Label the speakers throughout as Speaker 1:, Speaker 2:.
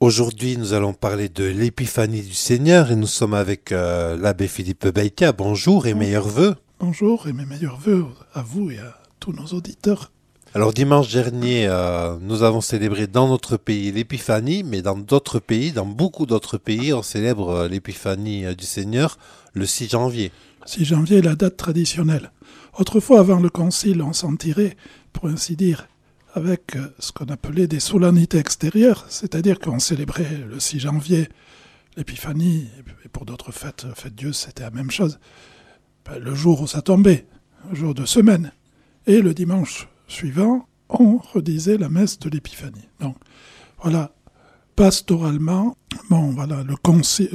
Speaker 1: Aujourd'hui, nous allons parler de l'épiphanie du Seigneur et nous sommes avec euh, l'abbé Philippe Beïka. Bonjour et meilleurs voeux.
Speaker 2: Bonjour et mes meilleurs voeux à vous et à tous nos auditeurs.
Speaker 1: Alors dimanche dernier, euh, nous avons célébré dans notre pays l'épiphanie, mais dans d'autres pays, dans beaucoup d'autres pays, on célèbre euh, l'épiphanie du Seigneur le 6 janvier.
Speaker 2: 6 janvier est la date traditionnelle. Autrefois, avant le concile, on s'en tirait, pour ainsi dire, avec euh, ce qu'on appelait des solennités extérieures, c'est-à-dire qu'on célébrait le 6 janvier l'épiphanie, et pour d'autres fêtes, fête Dieu, c'était la même chose, Ben, le jour où ça tombait, le jour de semaine. Et le dimanche suivant, on redisait la messe de l'épiphanie. Donc, voilà, pastoralement, bon, voilà,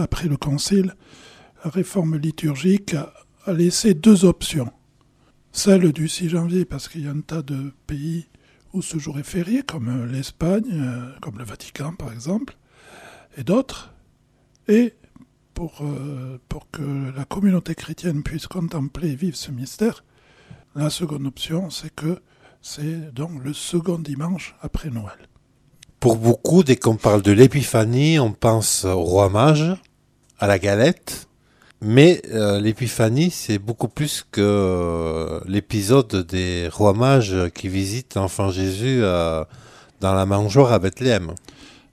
Speaker 2: après le concile, la réforme liturgique a laissé deux options. Celle du 6 janvier, parce qu'il y a un tas de pays où ce jour est férié, comme euh, l'Espagne, euh, comme le Vatican par exemple, et d'autres. Et pour, euh, pour que la communauté chrétienne puisse contempler et vivre ce mystère, la seconde option, c'est que c'est donc le second dimanche après Noël.
Speaker 1: Pour beaucoup, dès qu'on parle de l'épiphanie, on pense au roi mage, à la galette. Mais euh, l'épiphanie, c'est beaucoup plus que euh, l'épisode des rois mages qui visitent l'enfant Jésus euh, dans la mangeoire à Bethléem.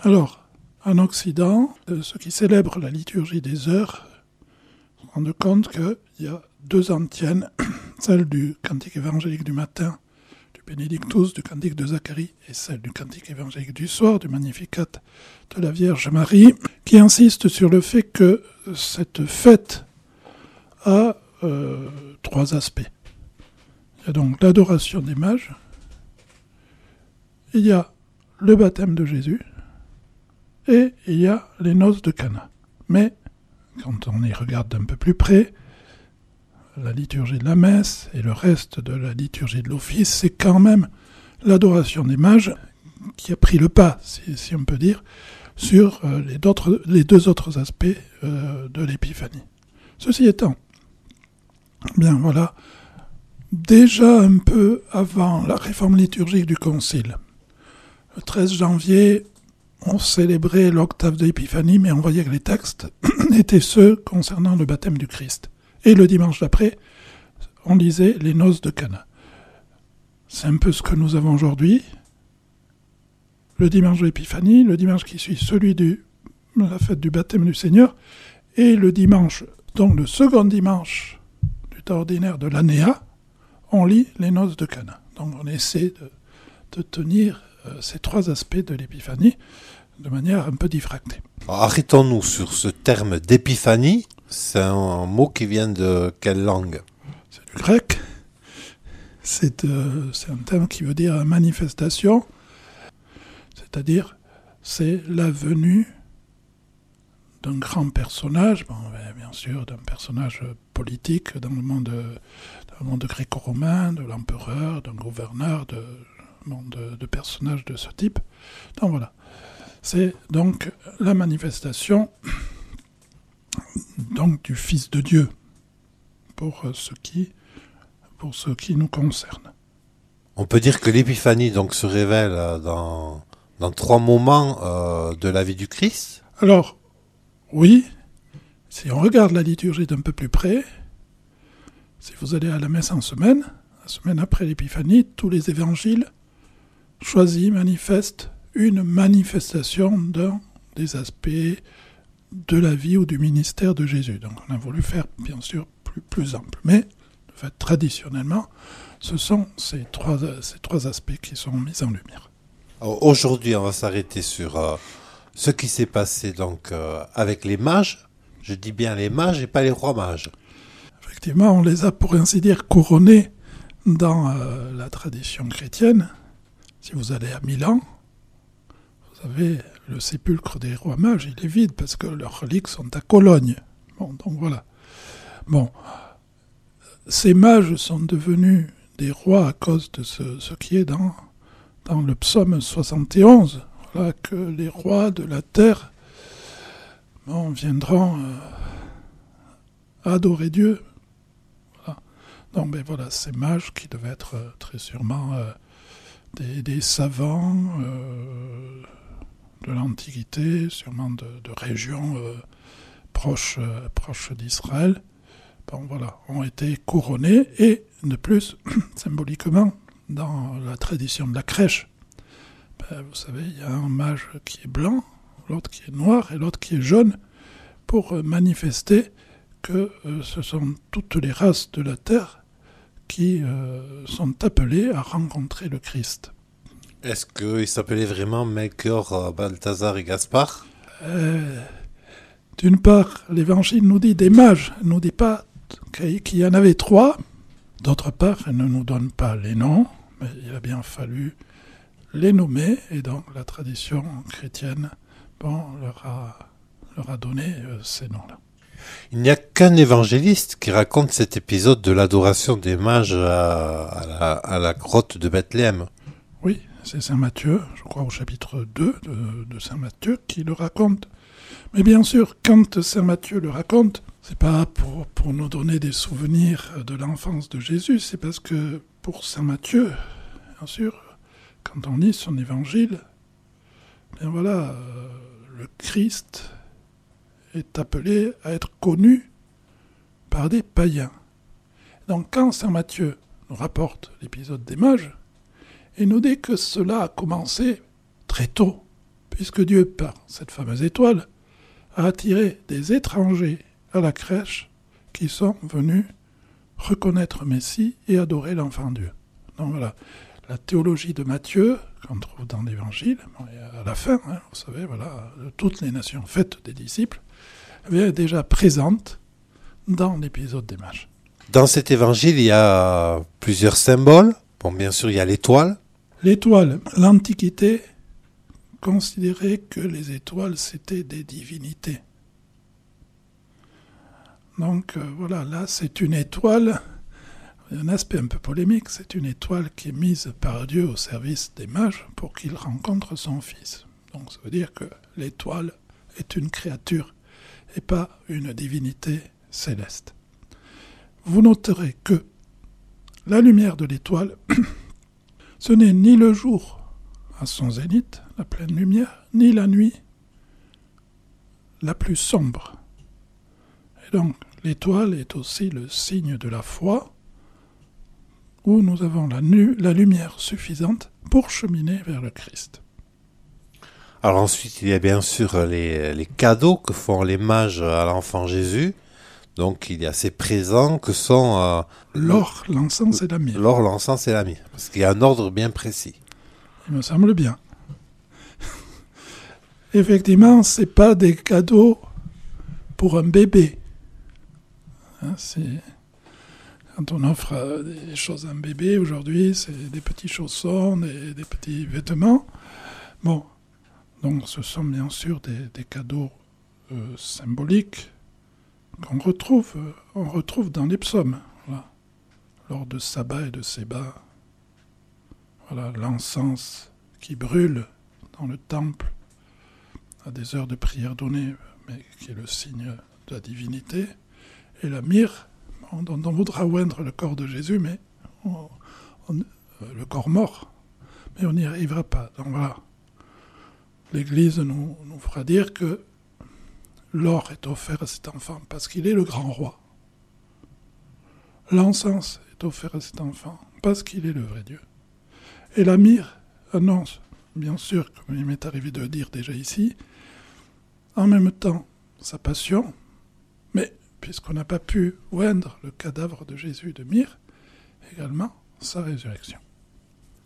Speaker 2: Alors, en Occident, ceux qui célèbrent la liturgie des heures se rendent compte qu'il y a deux antiennes, celle du cantique évangélique du matin, Benedictus, du cantique de Zacharie, et celle du cantique évangélique du soir, du Magnificat de la Vierge Marie, qui insistent sur le fait que cette fête a euh, trois aspects. Il y a donc l'adoration des mages, il y a le baptême de Jésus, et il y a les noces de Cana. Mais quand on y regarde d'un peu plus près, la liturgie de la messe et le reste de la liturgie de l'office, c'est quand même l'adoration des mages qui a pris le pas, si, on peut dire, sur euh, les deux autres aspects euh, de l'épiphanie. Ceci étant, bien voilà, déjà un peu avant la réforme liturgique du Concile, le 13 janvier, on célébrait l'octave de l'épiphanie, mais on voyait que les textes étaient ceux concernant le baptême du Christ. Et le dimanche d'après, on lisait les noces de Cana. C'est un peu ce que nous avons aujourd'hui. Le dimanche de l'épiphanie, le dimanche qui suit celui de la fête du baptême du Seigneur, et le dimanche, donc le second dimanche du temps ordinaire de l'année on lit les noces de Cana. Donc on essaie de, tenir euh, ces trois aspects de l'épiphanie de manière un peu diffractée.
Speaker 1: Arrêtons-nous sur ce terme d'épiphanie. C'est un mot qui vient de quelle langue?
Speaker 2: C'est du grec. C'est euh, c'est un terme qui veut dire manifestation, c'est-à-dire c'est la venue d'un grand personnage, bon, ben, bien sûr d'un personnage politique dans le monde, monde gréco-romain, de l'empereur, d'un gouverneur, de, de personnages de ce type. Donc voilà. C'est donc la manifestation donc du Fils de Dieu pour euh, ce qui pour ce qui nous concerne.
Speaker 1: On peut dire que l'épiphanie donc se révèle euh, dans, dans trois moments euh, de la vie du Christ.
Speaker 2: Alors, oui, si on regarde la liturgie d'un peu plus près, si vous allez à la messe en semaine, la semaine après l'épiphanie, tous les évangiles choisis, manifestent une manifestation d'un des aspects de la vie ou du ministère de Jésus. Donc on a voulu faire, bien sûr, plus, plus ample. Mais, de fait, traditionnellement, ce sont ces trois, ces trois aspects qui sont mis en lumière.
Speaker 1: Aujourd'hui, on va s'arrêter sur euh, ce qui s'est passé donc euh, avec les mages. Je dis bien les mages et pas les rois mages.
Speaker 2: Effectivement, on les a, pour ainsi dire, couronnés dans euh, la tradition chrétienne. Si vous allez à Milan, vous savez, le sépulcre des rois mages, il est vide parce que leurs reliques sont à Cologne. Bon, donc voilà. Bon, ces mages sont devenus des rois à cause de ce, qui est dans, dans le psaume 71. Voilà, que les rois de la terre viendront euh, adorer Dieu. Donc, ben voilà, ces mages qui devaient être euh, très sûrement euh, des, savants, de l'Antiquité, sûrement de, régions euh, proches, euh, proches d'Israël, ont été couronnés et de plus, symboliquement, dans la tradition de la crèche, ben, vous savez, il y a un mage qui est blanc, l'autre qui est noir et l'autre qui est jaune, pour manifester que ce sont toutes les races de la terre qui sont appelées à rencontrer le Christ.
Speaker 1: Est-ce qu'ils s'appelaient vraiment Melchior, euh, Balthazar et Gaspard?
Speaker 2: Euh, D'une part, l'évangile nous dit des mages, ne nous dit pas qu'il y en avait trois. D'autre part, elle ne nous donne pas les noms, mais il a bien fallu les nommer, et donc la tradition chrétienne bon, leur, a, leur a donné euh, ces noms-là.
Speaker 1: Il n'y a qu'un évangéliste qui raconte cet épisode de l'adoration des mages à, la, à la grotte de Bethléem.
Speaker 2: Oui, c'est Saint Matthieu, je crois au chapitre 2 de, Saint Matthieu, qui le raconte. Mais bien sûr, quand Saint Matthieu le raconte, c'est pas pour, nous donner des souvenirs de l'enfance de Jésus, c'est parce que pour Saint Matthieu, bien sûr, quand on lit son évangile, voilà, euh, le Christ est appelé à être connu par des païens. Donc quand Saint Matthieu nous rapporte l'épisode des mages, et nous dit que cela a commencé très tôt, puisque Dieu, par cette fameuse étoile, a attiré des étrangers à la crèche qui sont venus reconnaître Messie et adorer l'enfant Dieu. Donc voilà, la théologie de Matthieu, qu'on trouve dans l'Évangile, à la fin, hein, vous savez, voilà, toutes les nations faites des disciples, est déjà présente dans l'épisode des mages.
Speaker 1: Dans cet évangile, il y a plusieurs symboles. Bon, bien sûr, il y a l'étoile,
Speaker 2: L'étoile, l'Antiquité considérait que les étoiles, c'était des divinités. Donc euh, voilà, là, c'est une étoile, un aspect un peu polémique, c'est une étoile qui est mise par Dieu au service des mages pour qu'il rencontre son fils. Donc ça veut dire que l'étoile est une créature et pas une divinité céleste. Vous noterez que la lumière de l'étoile Ce n'est ni le jour à son zénith, la pleine lumière, ni la nuit la plus sombre. Et donc, l'étoile est aussi le signe de la foi, où nous avons la, lumière suffisante pour cheminer vers le Christ.
Speaker 1: Alors ensuite, il y a bien sûr les cadeaux que font les mages à l'enfant Jésus. Donc il y a ces présents que sont...
Speaker 2: Euh, l'or, l'encens et la myrrhe.
Speaker 1: L'or, l'encens et la myrrhe. Parce qu'il y a un ordre bien précis.
Speaker 2: Il me semble bien. Effectivement, ce n'est pas des cadeaux pour un bébé. Hein, quand on offre euh, des choses à un bébé aujourd'hui, c'est des petits chaussons, des, des, petits vêtements. Bon, donc ce sont bien sûr des, cadeaux euh, symboliques qu'on retrouve, euh, on retrouve dans les psaumes, lors de sabbat et de sébat. Voilà, l'encens qui brûle dans le temple à des heures de prière données, mais qui est le signe de la divinité, et la myrrhe, dont on voudra oindre le corps de Jésus, mais euh, le corps mort, mais on n'y arrivera pas. Donc voilà, l'Église nous fera dire que L'or est offert à cet enfant parce qu'il est le grand roi. L'encens est offert à cet enfant parce qu'il est le vrai Dieu. Et la myrrhe annonce, bien sûr, comme il m'est arrivé de le dire déjà ici, en même temps sa passion, mais puisqu'on n'a pas pu oindre le cadavre de Jésus de myrrhe, également sa résurrection.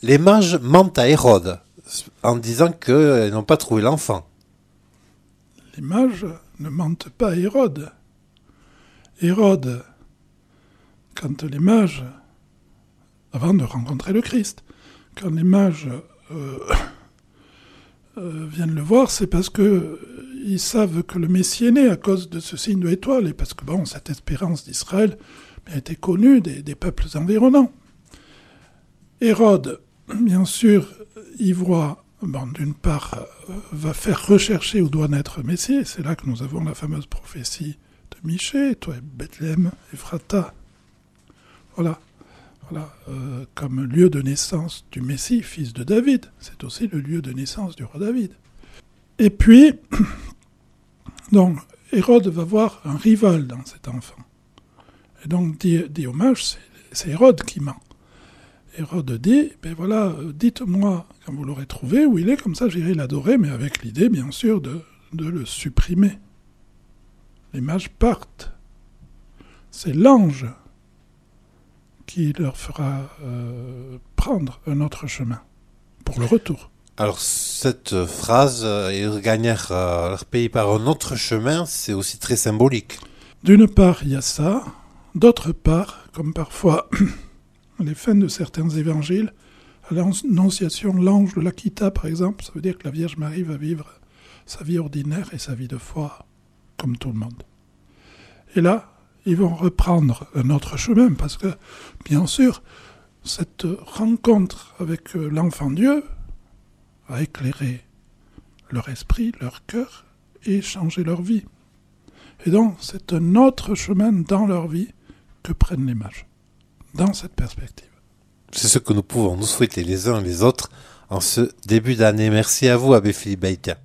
Speaker 1: Les mages mentent à Hérode en disant qu'ils n'ont pas trouvé l'enfant.
Speaker 2: Les mages ne mentent pas Hérode. Hérode, quand les mages, avant de rencontrer le Christ, quand les mages euh, euh, viennent le voir, c'est parce que euh, savent que le Messie est né à cause de ce signe de l'étoile, et parce que bon, cette espérance d'Israël a été connue des peuples environnants. Hérode, bien sûr, y voit d'une part, euh, va faire rechercher où doit naître Messie. C'est là que nous avons la fameuse prophétie de Michée, toi, Bethléem, Ephrata. Voilà, voilà euh, comme lieu de naissance du Messie, fils de David. C'est aussi le lieu de naissance du roi David. Et puis, donc, Hérode va voir un rival dans cet enfant. Et donc, dit, dit hommage, c'est Hérode qui ment. Hérode dit, ben voilà, euh, dites-moi quand vous l'aurez trouvé où il est, comme ça j'irai l'adorer, mais avec l'idée, bien sûr, de, de le supprimer. Les mages partent. C'est l'ange qui leur fera euh, prendre un autre chemin pour le retour.
Speaker 1: Alors cette phrase, euh, ils gagnèrent euh, leur pays par un autre chemin, c'est aussi très symbolique.
Speaker 2: D'une part, il y a ça. D'autre part, comme parfois les fins de certains évangiles, à l'annonciation, l'ange de l'Aquita, par exemple, ça veut dire que la Vierge Marie va vivre sa vie ordinaire et sa vie de foi comme tout le monde. Et là, ils vont reprendre un autre chemin parce que, bien sûr, cette rencontre avec euh, l'enfant Dieu a éclairé leur esprit, leur cœur et changé leur vie. Et donc, c'est un autre chemin dans leur vie que prennent les mages, dans cette perspective.
Speaker 1: C'est ce que nous pouvons nous souhaiter les uns et les autres en ce début d'année. Merci à vous, Abbé Philippe Baïtia.